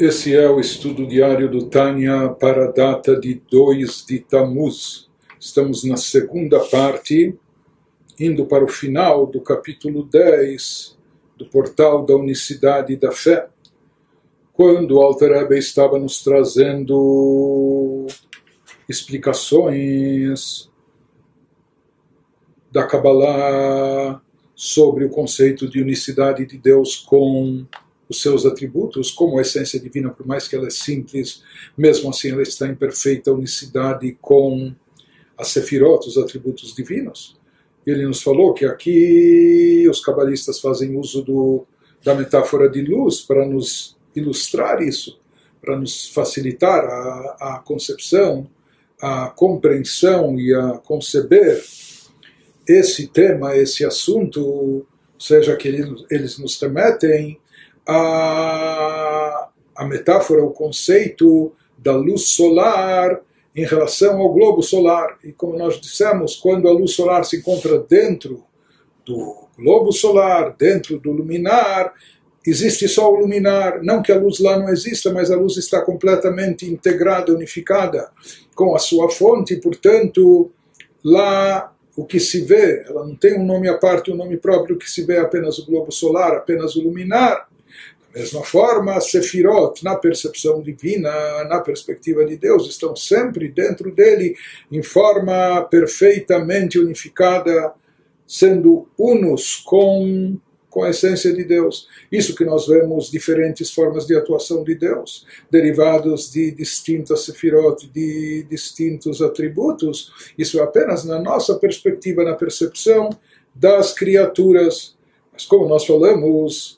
Esse é o estudo diário do Tânia para a data de 2 de Tamuz. Estamos na segunda parte, indo para o final do capítulo 10 do Portal da Unicidade da Fé, quando Alter Ebe estava nos trazendo explicações da Kabbalah sobre o conceito de unicidade de Deus com os seus atributos, como a essência divina, por mais que ela é simples, mesmo assim ela está em perfeita unicidade com a Sefirot, os atributos divinos. Ele nos falou que aqui os cabalistas fazem uso do, da metáfora de luz para nos ilustrar isso, para nos facilitar a, a concepção, a compreensão e a conceber esse tema, esse assunto, seja, que eles, eles nos remetem a, a metáfora, o conceito da luz solar em relação ao globo solar. E como nós dissemos, quando a luz solar se encontra dentro do globo solar, dentro do luminar, existe só o luminar. Não que a luz lá não exista, mas a luz está completamente integrada, unificada com a sua fonte, portanto, lá o que se vê, ela não tem um nome à parte, um nome próprio, o que se vê é apenas o globo solar, apenas o luminar, da mesma forma, Sefirot, na percepção divina, na perspectiva de Deus, estão sempre dentro dele, em forma perfeitamente unificada, sendo unos com, com a essência de Deus. Isso que nós vemos diferentes formas de atuação de Deus, derivados de distintas Sefirot, de distintos atributos, isso é apenas na nossa perspectiva, na percepção das criaturas. Mas como nós falamos,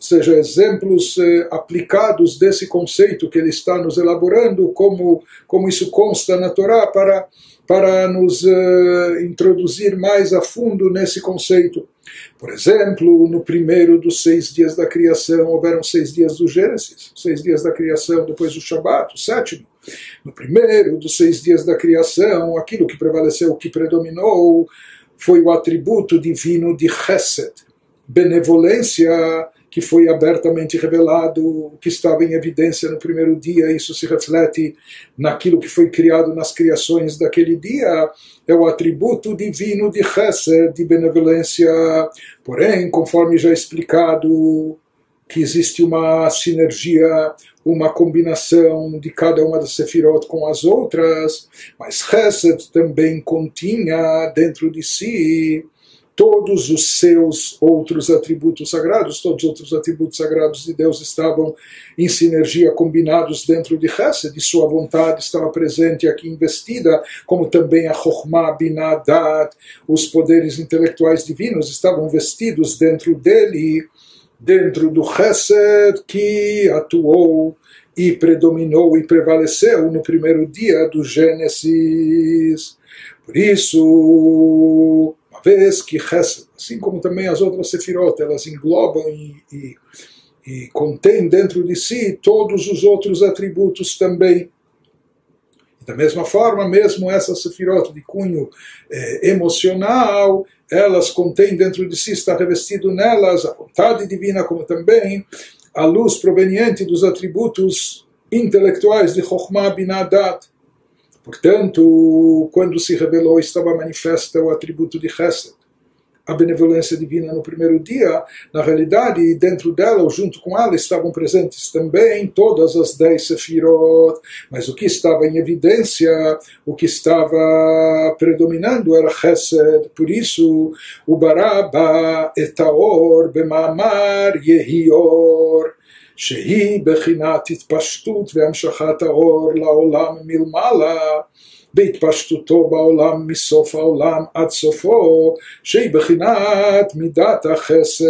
seja, exemplos eh, aplicados desse conceito que ele está nos elaborando, como, como isso consta na Torá, para, para nos eh, introduzir mais a fundo nesse conceito. Por exemplo, no primeiro dos seis dias da criação, houveram seis dias do Gênesis, seis dias da criação depois do Shabat, o sétimo. No primeiro dos seis dias da criação, aquilo que prevaleceu, o que predominou, foi o atributo divino de Chesed, benevolência que foi abertamente revelado, que estava em evidência no primeiro dia, isso se reflete naquilo que foi criado nas criações daquele dia, é o atributo divino de Chesed, de benevolência. Porém, conforme já explicado, que existe uma sinergia, uma combinação de cada uma das sefirot com as outras, mas Chesed também continha dentro de si todos os seus outros atributos sagrados, todos os outros atributos sagrados de Deus estavam em sinergia, combinados dentro de Chesed, e sua vontade estava presente aqui investida, como também a Chokhmah, Binadat, os poderes intelectuais divinos estavam vestidos dentro dele, dentro do Chesed que atuou e predominou e prevaleceu no primeiro dia do Gênesis. Por isso, vez que Hesed, assim como também as outras Sefirot, elas englobam e, e, e contêm dentro de si todos os outros atributos também. Da mesma forma, mesmo essas Sefirot de cunho eh, emocional, elas contêm dentro de si, está revestido nelas a vontade divina, como também a luz proveniente dos atributos intelectuais de Chokhmah Binadat. Portanto, quando se revelou, estava manifesta o atributo de Chesed, a benevolência divina no primeiro dia. Na realidade, dentro dela, ou junto com ela, estavam presentes também todas as dez Sefirot. Mas o que estava em evidência, o que estava predominando era Chesed. Por isso, o Baraba etaor bemamar yehior. שהיא בחינת התפשטות והמשכת האור לעולם מלמעלה בהתפשטותו בעולם מסוף העולם עד סופו, שהיא בחינת מידת החסד.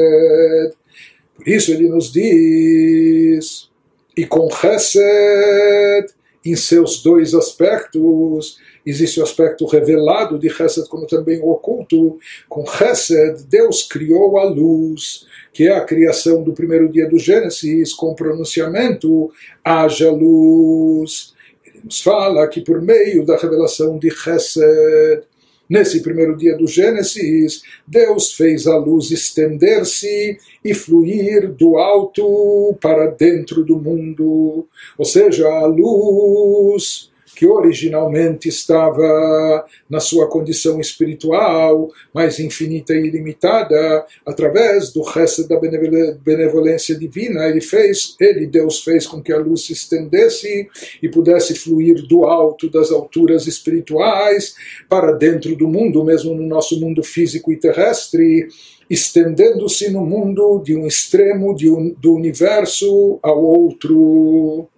Por isso ele nos diz, e com chesed em seus dois aspectos. Existe o aspecto revelado de Chesed, como também o oculto. Com Chesed, Deus criou a luz, que é a criação do primeiro dia do Gênesis, com pronunciamento: haja luz. Ele nos fala que por meio da revelação de Chesed, Nesse primeiro dia do Gênesis, Deus fez a luz estender-se e fluir do alto para dentro do mundo. Ou seja, a luz que originalmente estava na sua condição espiritual, mais infinita e ilimitada, através do resto da benevolência divina, ele fez, ele, Deus, fez com que a luz se estendesse e pudesse fluir do alto das alturas espirituais para dentro do mundo, mesmo no nosso mundo físico e terrestre, estendendo-se no mundo de um extremo de um, do universo ao outro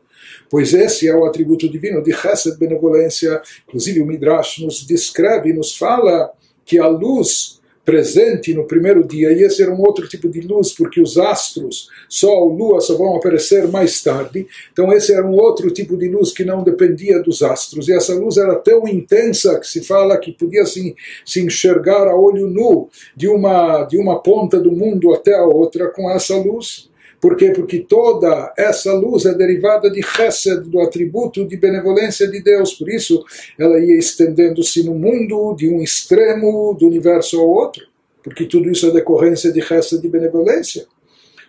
pois esse é o atributo divino de Chesed, benevolência. Inclusive o Midrash nos descreve, nos fala que a luz presente no primeiro dia, esse era um outro tipo de luz, porque os astros, Sol, Lua, só vão aparecer mais tarde. Então, esse era um outro tipo de luz que não dependia dos astros. E essa luz era tão intensa que se fala que podia assim, se enxergar a olho nu de uma, de uma ponta do mundo até a outra com essa luz. Por quê? Porque toda essa luz é derivada de Chesed, do atributo de benevolência de Deus. Por isso, ela ia estendendo-se no mundo de um extremo do universo ao outro. Porque tudo isso é decorrência de Chesed de benevolência.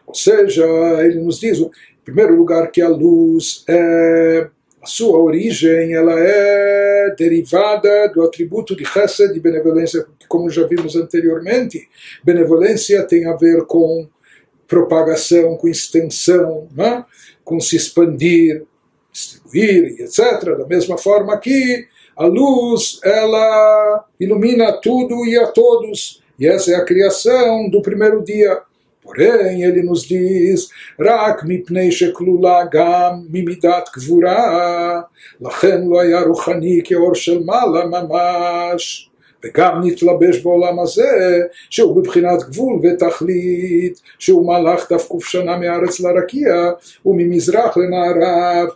Ou seja, ele nos diz, em primeiro lugar, que a luz é a sua origem ela é derivada do atributo de Chesed, de benevolência, como já vimos anteriormente. Benevolência tem a ver com propagação, com extensão, né? com se expandir, distribuir, etc. Da mesma forma que a luz ela ilumina tudo e a todos. E essa é a criação do primeiro dia. Porém, ele nos diz: Rak mipnei sheklula gam mimidat kvura, lachen lo ke or shel mala mamash. וגם נתלבש בעולם הזה, שהוא בבחינת גבול ותכלית, שהוא מהלך דווקא שנה מארץ לרקיע וממזרח למערב,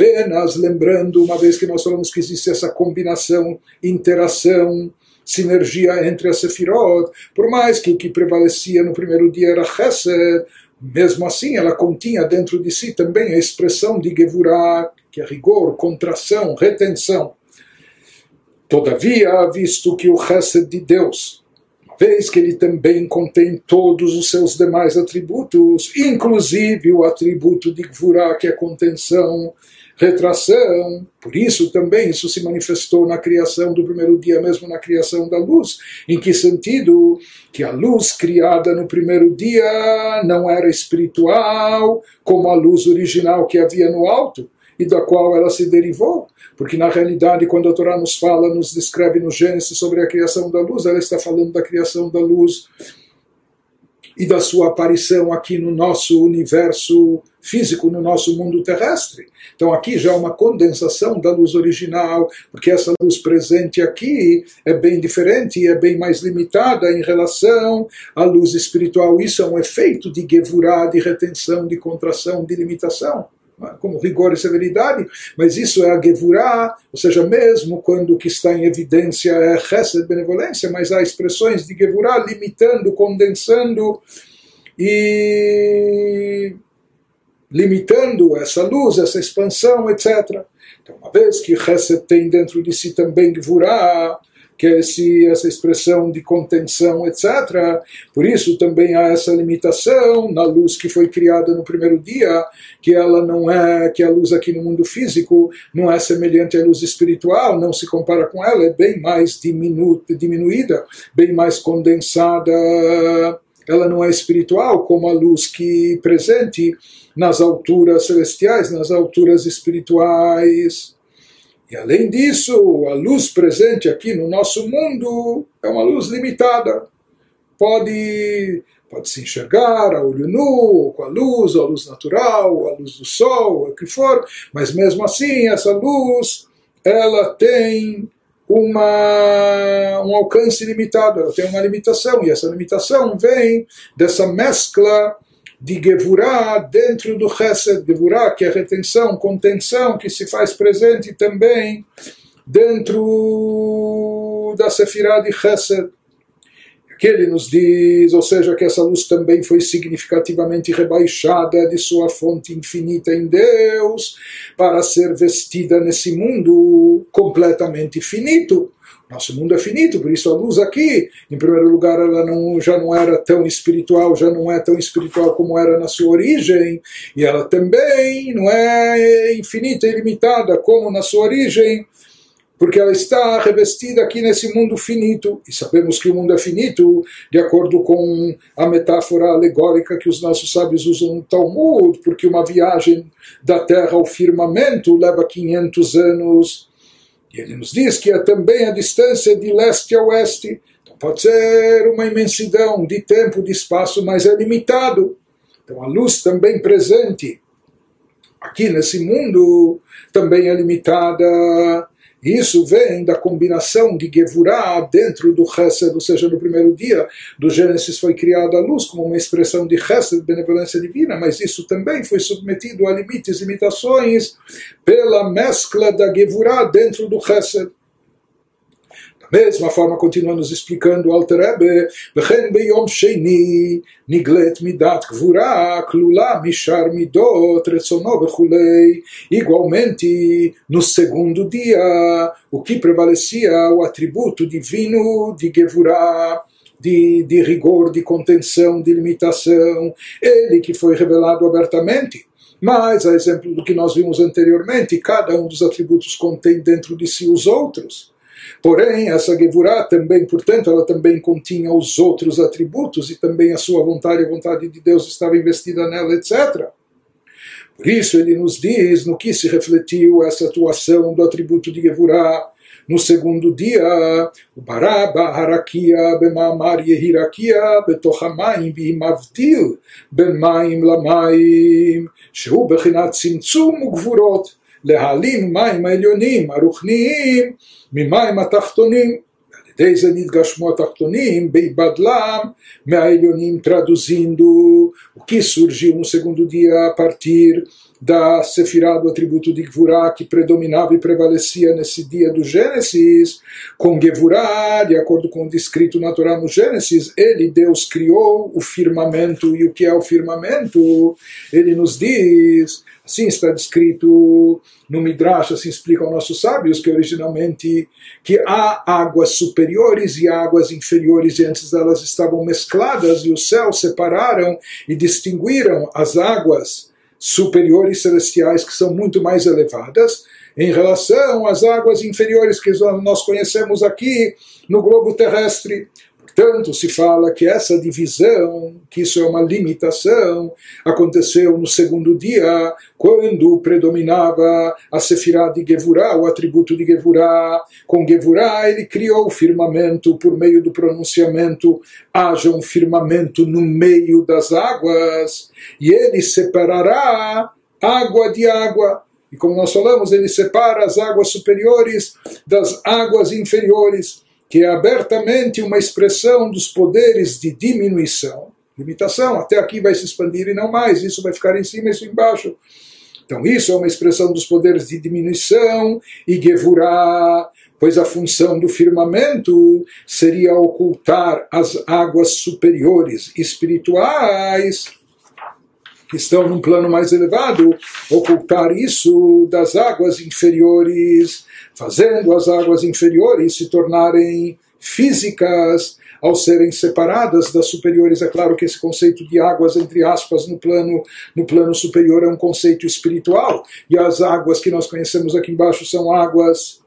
apenas lembrando, uma vez que nós falamos que existe essa combinação, interação, sinergia entre as Sefirot, por mais que o que prevalecia no primeiro dia era Chesed, mesmo assim ela continha dentro de si também a expressão de Gevurah, que é rigor, contração, retenção. Todavia, visto que o Chesed de Deus, uma vez que ele também contém todos os seus demais atributos, inclusive o atributo de Gvurah, que é contenção, retração, por isso também isso se manifestou na criação do primeiro dia, mesmo na criação da luz. Em que sentido? Que a luz criada no primeiro dia não era espiritual, como a luz original que havia no alto e da qual ela se derivou. Porque na realidade, quando a Torá nos fala, nos descreve no Gênesis sobre a criação da luz, ela está falando da criação da luz e da sua aparição aqui no nosso universo físico, no nosso mundo terrestre. Então aqui já é uma condensação da luz original, porque essa luz presente aqui é bem diferente e é bem mais limitada em relação à luz espiritual. Isso é um efeito de gevurá, de retenção, de contração, de limitação como rigor e severidade, mas isso é a Gevurah, ou seja, mesmo quando o que está em evidência é Chesed, benevolência, mas há expressões de Gevurah limitando, condensando e limitando essa luz, essa expansão, etc. Então, uma vez que Chesed tem dentro de si também Gevurah, que esse, essa expressão de contenção, etc. Por isso também há essa limitação na luz que foi criada no primeiro dia, que ela não é, que a luz aqui no mundo físico não é semelhante à luz espiritual, não se compara com ela, é bem mais diminu, diminuída, bem mais condensada. Ela não é espiritual como a luz que presente nas alturas celestiais, nas alturas espirituais. E além disso, a luz presente aqui no nosso mundo é uma luz limitada. Pode, pode se enxergar a olho nu, ou com a luz, ou a luz natural, ou a luz do sol, ou o que for, mas mesmo assim essa luz ela tem uma, um alcance limitado, ela tem uma limitação, e essa limitação vem dessa mescla de Gevurah dentro do Chesed, Gevurah que é retenção, contenção, que se faz presente também dentro da Sefirah de Chesed que ele nos diz, ou seja, que essa luz também foi significativamente rebaixada de sua fonte infinita em Deus, para ser vestida nesse mundo completamente finito. Nosso mundo é finito, por isso a luz aqui, em primeiro lugar, ela não, já não era tão espiritual, já não é tão espiritual como era na sua origem, e ela também não é infinita e ilimitada como na sua origem porque ela está revestida aqui nesse mundo finito. E sabemos que o mundo é finito, de acordo com a metáfora alegórica que os nossos sábios usam no Talmud, porque uma viagem da Terra ao firmamento leva 500 anos. E ele nos diz que é também a distância de leste a oeste. Então pode ser uma imensidão de tempo, de espaço, mas é limitado. Então a luz também presente aqui nesse mundo também é limitada isso vem da combinação de Gevurah dentro do Chesed, ou seja, no primeiro dia do Gênesis foi criada a luz como uma expressão de Chesed, benevolência divina, mas isso também foi submetido a limites e limitações pela mescla da Gevurah dentro do Chesed. Mesma forma, continua nos explicando o Alter Rebbe, sheni, niglet midat mishar midot. Igualmente, no segundo dia, o que prevalecia, o atributo divino de gevurah, de, de, rigor, de contenção, de limitação, ele que foi revelado abertamente. Mas, a exemplo do que nós vimos anteriormente, cada um dos atributos contém dentro de si os outros. Porém, essa Gevurá também, portanto, ela também continha os outros atributos e também a sua vontade, a vontade de Deus estava investida nela, etc. Por isso ele nos diz no que se refletiu essa atuação do atributo de Gevurá. No segundo dia, o Baraba Harakia Bemamar Yehirakia Betochamaim Bimavtil Bemaim Lamaim Shehu Bechinat Simtsum Gvurot להעלים מים העליונים הרוחניים ממים התחתונים, על ידי זה נתגשמו התחתונים, בהיבדלם מהעליונים traduzindo o que surgiu no segundo dia a partir da Sefirah do atributo de Gvurah que predominava e prevalecia nesse dia do Gênesis, com Gevurah, de acordo com o descrito natural no Gênesis, ele, Deus, criou o firmamento, e o que é o firmamento? Ele nos diz Assim está descrito no Midrash, assim explicam nossos sábios, que originalmente que há águas superiores e águas inferiores, e antes elas estavam mescladas, e os céus separaram e distinguiram as águas superiores celestiais, que são muito mais elevadas, em relação às águas inferiores que nós conhecemos aqui no globo terrestre. Portanto, se fala que essa divisão, que isso é uma limitação, aconteceu no segundo dia, quando predominava a Sefirah de Gevurah, o atributo de Gevurah. Com Gevurah ele criou o firmamento por meio do pronunciamento, haja um firmamento no meio das águas, e ele separará água de água. E como nós falamos, ele separa as águas superiores das águas inferiores que é abertamente uma expressão dos poderes de diminuição, limitação, até aqui vai se expandir e não mais, isso vai ficar em cima isso embaixo. Então isso é uma expressão dos poderes de diminuição e Gevurah, pois a função do firmamento seria ocultar as águas superiores espirituais que estão num plano mais elevado, ocultar isso das águas inferiores fazendo as águas inferiores se tornarem físicas ao serem separadas das superiores. É claro que esse conceito de águas, entre aspas, no plano, no plano superior é um conceito espiritual, e as águas que nós conhecemos aqui embaixo são águas,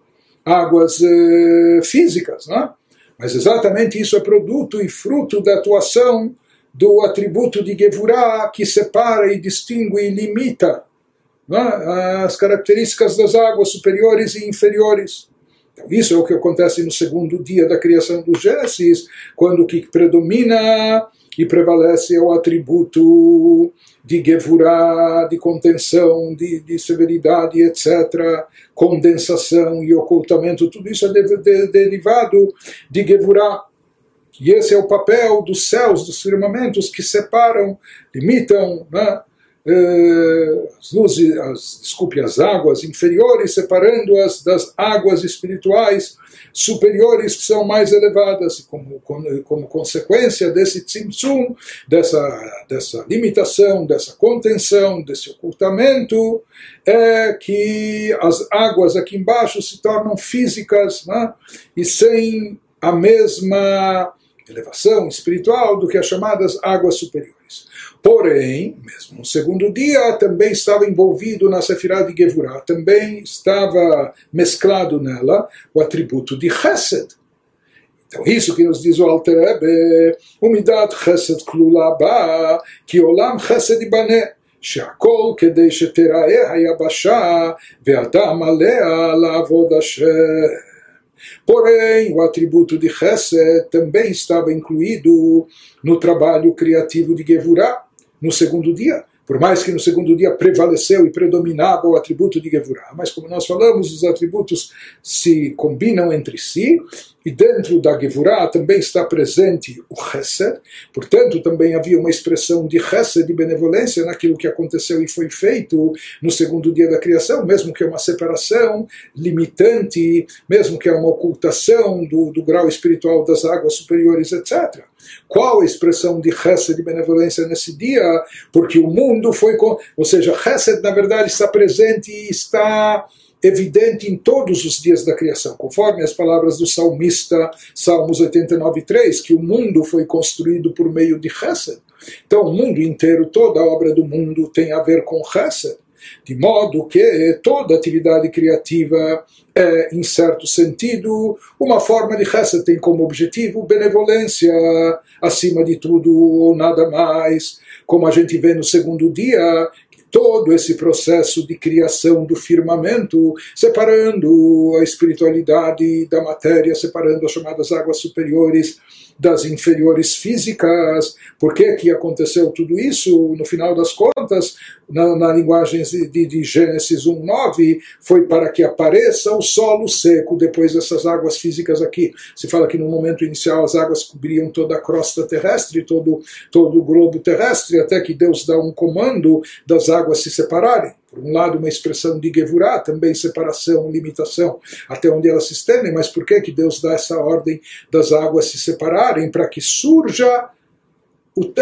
águas eh, físicas. Né? Mas exatamente isso é produto e fruto da atuação do atributo de Gevurah que separa e distingue e limita é? as características das águas superiores e inferiores. Então, isso é o que acontece no segundo dia da criação do Gênesis, quando o que predomina e prevalece é o atributo de Gevurah, de contenção, de, de, severidade, etc., condensação e ocultamento, tudo isso é de, de, derivado de Gevurah. E esse é o papel dos céus, dos firmamentos que separam, limitam né, eh, as luzes, as, desculpe, as águas inferiores, separando-as das águas espirituais superiores que são mais elevadas. Como, como, como consequência desse tzimtzum, dessa, dessa limitação, dessa contenção, desse ocultamento, é que as águas aqui embaixo se tornam físicas né, e sem a mesma elevação espiritual do que as chamadas águas superiores. Porém, mesmo no segundo dia, também estava envolvido na Sefirah de Gevurah, também estava mesclado nela o atributo de Chesed. Então, isso que nos diz o Alter Rebbe, Umidat Chesed Klula Ba, que Olam Chesed Ibaneh. שהכל כדי שתיראה היבשה ואדם עליה לעבוד השם. Porém, o atributo de Chesed também estava incluído no trabalho criativo de Gevurah, no segundo dia, por mais que no segundo dia prevaleceu e predominava o atributo de Gevurah, mas como nós falamos, os atributos se combinam entre si, e dentro da Gevurah também está presente o Chesed, portanto também havia uma expressão de Chesed, de benevolência naquilo que aconteceu e foi feito no segundo dia da criação, mesmo que é uma separação limitante, mesmo que é uma ocultação do, do grau espiritual das águas superiores, etc. Qual a expressão de Chesed, de benevolência nesse dia? Porque o mundo foi com. Ou seja, Chesed na verdade está presente e está evidente em todos os dias da criação, conforme as palavras do salmista, Salmos 89:3, que o mundo foi construído por meio de Chesed. Então, o mundo inteiro, toda a obra do mundo tem a ver com Chesed. De modo que toda atividade criativa é, em certo sentido, uma forma de Chesed, tem como objetivo benevolência, acima de tudo ou nada mais. Como a gente vê no segundo dia, todo esse processo de criação do firmamento, separando a espiritualidade da matéria, separando as chamadas águas superiores das inferiores físicas. Por que, que aconteceu tudo isso? No final das contas, na, na linguagem de, de Gênesis 1.9, foi para que apareça o solo seco depois dessas águas físicas aqui. Se fala que no momento inicial as águas cobriam toda a crosta terrestre, todo, todo o globo terrestre, até que Deus dá um comando das águas se separarem. Por um lado, uma expressão de Gevurah, também separação, limitação, até onde elas se estendem, mas por que, que Deus dá essa ordem das águas se separarem? Para que surja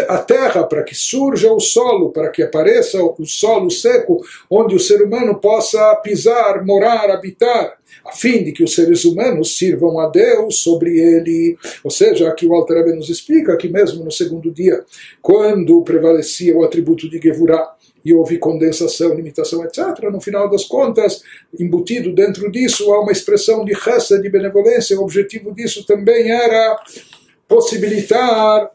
a terra, para que surja o solo, para que apareça o solo seco, onde o ser humano possa pisar, morar, habitar, a fim de que os seres humanos sirvam a Deus sobre ele. Ou seja, aqui o Alter nos explica que mesmo no segundo dia, quando prevalecia o atributo de Gevurah, e houve condensação, limitação, etc. No final das contas, embutido dentro disso, há uma expressão de raça, de benevolência. O objetivo disso também era possibilitar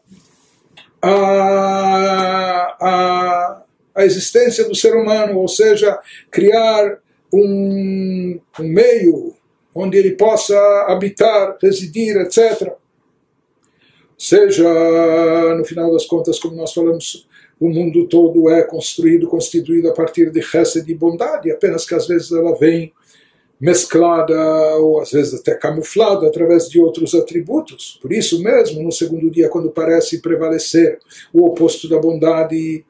a, a, a existência do ser humano, ou seja, criar um, um meio onde ele possa habitar, residir, etc. Seja, no final das contas, como nós falamos o mundo todo é construído, constituído a partir de chesed de bondade, apenas que às vezes ela vem mesclada ou às vezes até camuflada através de outros atributos. Por isso mesmo, no segundo dia, quando parece prevalecer o oposto da bondade,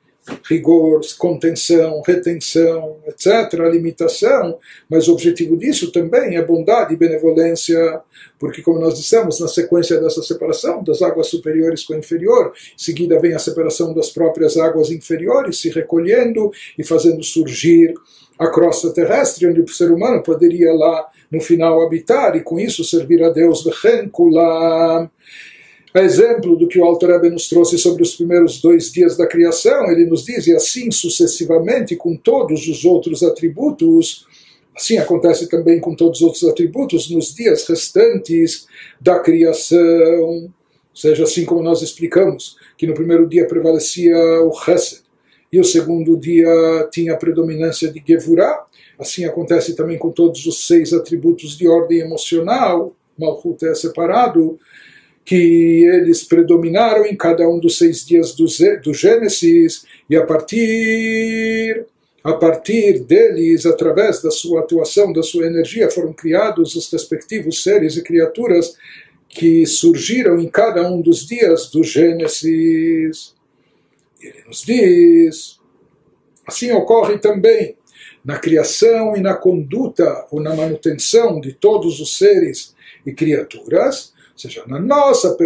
rigor, contenção, retenção, etc., limitação, mas o objetivo disso também é bondade e benevolência, porque, como nós dissemos, na sequência dessa separação das águas superiores com a inferior, em seguida vem a separação das próprias águas inferiores, se recolhendo e fazendo surgir a crosta terrestre, onde o ser humano poderia lá no final habitar e com isso servir a Deus. A exemplo do que o Alter Rebbe nos trouxe sobre os primeiros dois dias da criação, ele nos diz, e assim sucessivamente com todos os outros atributos, assim acontece também com todos os outros atributos nos dias restantes da criação. Ou seja, assim como nós explicamos, que no primeiro dia prevalecia o Chesed, e o segundo dia tinha a predominância de Gevurah, assim acontece também com todos os seis atributos de ordem emocional, Malchut é separado, que eles predominaram em cada um dos seis dias do, do Gênesis, e a partir, a partir deles, através da sua atuação, da sua energia, foram criados os respectivos seres e criaturas que surgiram em cada um dos dias do Gênesis. Ele nos diz, assim ocorre também na criação e na conduta ou na manutenção de todos os seres e criaturas, ou seja, na nossa,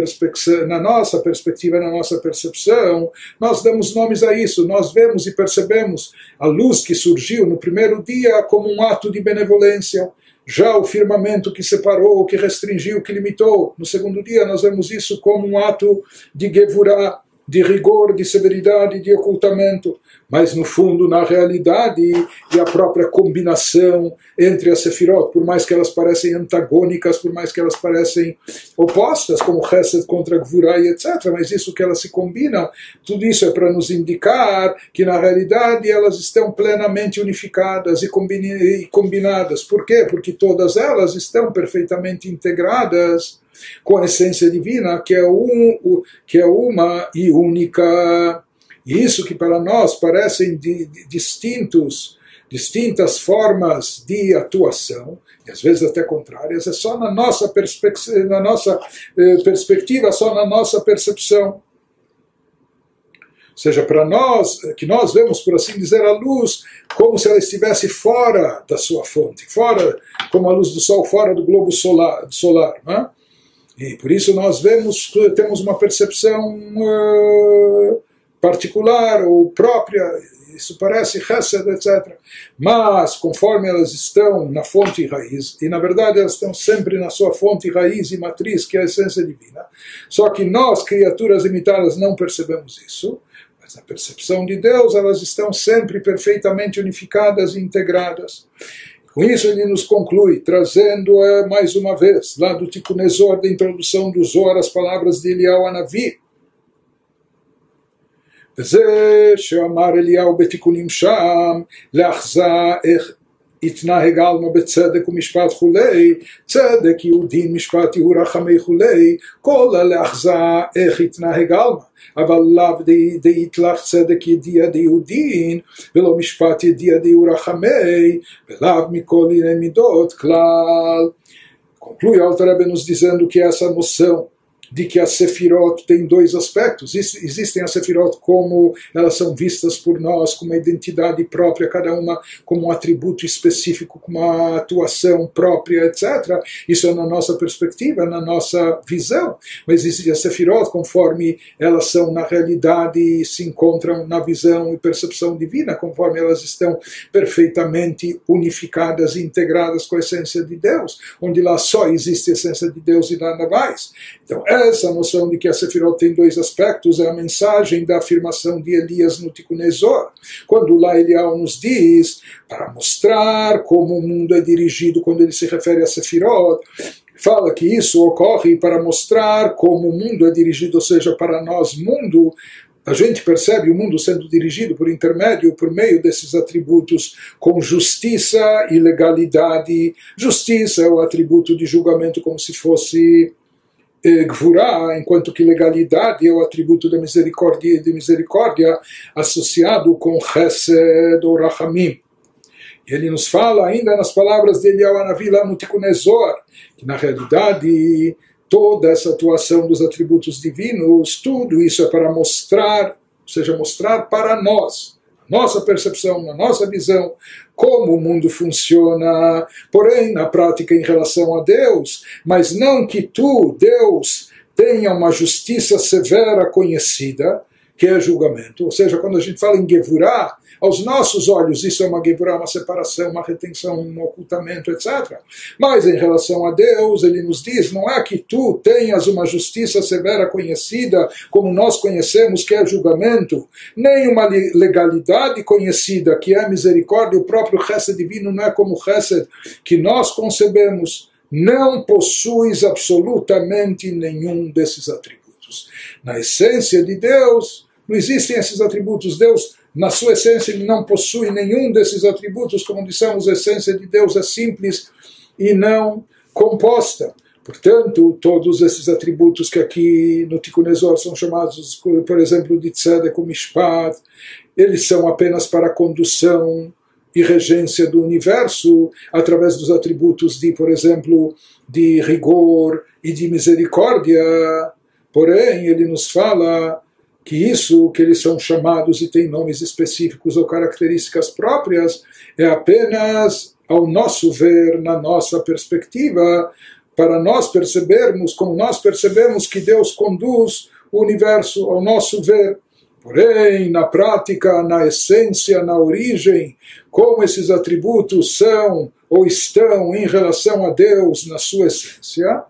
na nossa perspectiva, na nossa percepção, nós damos nomes a isso, nós vemos e percebemos a luz que surgiu no primeiro dia como um ato de benevolência, já o firmamento que separou, que restringiu, que limitou. No segundo dia, nós vemos isso como um ato de Gevurah, de rigor, de severidade, de ocultamento mas no fundo, na realidade, e a própria combinação entre as Sefirot, por mais que elas parecem antagônicas, por mais que elas parecem opostas, como Hesed contra Gvurai, etc., mas isso que elas se combinam, tudo isso é para nos indicar que na realidade elas estão plenamente unificadas e combinadas. Por quê? Porque todas elas estão perfeitamente integradas com a essência divina, que é, um, que é uma e única. Isso que para nós parecem distintos, distintas formas de atuação, e às vezes até contrárias, é só na nossa, perspectiva, na nossa eh, perspectiva, só na nossa percepção. Ou seja, para nós, que nós vemos, por assim dizer, a luz como se ela estivesse fora da sua fonte, fora, como a luz do sol, fora do globo solar. solar é? E por isso nós vemos, temos uma percepção uh, particular ou própria, isso parece Hesed, etc. Mas, conforme elas estão na fonte e raiz, e na verdade elas estão sempre na sua fonte, raiz e matriz, que é a essência divina, só que nós, criaturas limitadas, não percebemos isso, mas na percepção de Deus elas estão sempre perfeitamente unificadas e integradas. Com isso ele nos conclui, trazendo eh, mais uma vez, lá do Tikkun da introdução do Zohar, as palavras de Eliyahu Anavi, זה שאמר אליהו בתיקונים שם, לאחזה איך התנהג עלמא בצדק ומשפט כולי, צדק יהודי משפט יהיו רחמי כולי, כל הלאחזה איך התנהג עלמא. אבל לאו דאיתלך צדק ידיע דיהודין, ולא משפט ידיע דיהו רחמי, ולאו מכל ענייני מידות כלל. Conclui Alter Rebbe nos dizendo que essa noção de que a Sefirot tem dois aspectos. Existem as Sefirot como elas são vistas por nós, com uma identidade própria, cada uma como um atributo específico, com uma atuação própria, etc. Isso é na nossa perspectiva, na nossa visão. Mas existem as Sefirot conforme elas são na realidade e se encontram na visão e percepção divina, conforme elas estão perfeitamente unificadas e integradas com a essência de Deus, onde lá só existe a essência de Deus e nada mais. Então, essa noção de que a Sefirot tem dois aspectos é a mensagem da afirmação de Elias no Tikunezor, quando lá Elial nos diz, para mostrar como o mundo é dirigido quando ele se refere a Sefirot, fala que isso ocorre para mostrar como o mundo é dirigido, ou seja, para nós, mundo, a gente percebe o mundo sendo dirigido por intermédio, por meio desses atributos, com justiça e legalidade. Justiça é o atributo de julgamento como se fosse Gvurá, enquanto que legalidade é o atributo da misericórdia de misericórdia associado com Chesed ou Rahamim. E ele nos fala ainda nas palavras de Eliyahu Anavi lá no Tikunezor, que na realidade toda essa atuação dos atributos divinos, tudo isso é para mostrar, ou seja, mostrar para nós, nossa percepção, na nossa visão, como o mundo funciona, porém na prática em relação a Deus, mas não que tu, Deus, tenha uma justiça severa conhecida, que é julgamento. Ou seja, quando a gente fala em Gevurah, aos nossos olhos isso é uma Gevurah, uma separação, uma retenção, um ocultamento, etc. Mas em relação a Deus, ele nos diz, não é que tu tenhas uma justiça severa conhecida, como nós conhecemos, que é julgamento, nem uma legalidade conhecida, que é misericórdia, o próprio Chesed divino não é como o Chesed que nós concebemos, não possuis absolutamente nenhum desses atributos. Na essência de Deus, não existem esses atributos. Deus, na sua essência, ele não possui nenhum desses atributos. Como dissemos, a essência de Deus é simples e não composta. Portanto, todos esses atributos que aqui no Tikkun são chamados, por exemplo, de Tzedek ou Mishpat, eles são apenas para a condução e regência do universo através dos atributos de, por exemplo, de rigor e de misericórdia. Porém, ele nos fala que isso que eles são chamados e têm nomes específicos ou características próprias é apenas ao nosso ver, na nossa perspectiva, para nós percebermos, como nós percebemos que Deus conduz o universo ao nosso ver. Porém, na prática, na essência, na origem, como esses atributos são ou estão em relação a Deus na sua essência,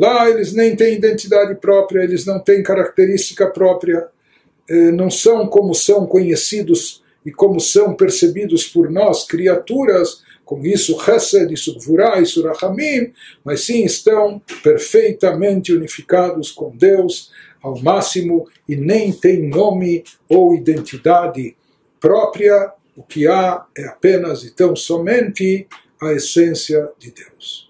lá eles nem têm identidade própria, eles não têm característica própria, eh, não são como são conhecidos e como são percebidos por nós, criaturas, como isso Chesed, isso Gvurah, isso Rahamim, mas sim estão perfeitamente unificados com Deus ao máximo e nem têm nome ou identidade própria, o que há é apenas e tão somente a essência de Deus.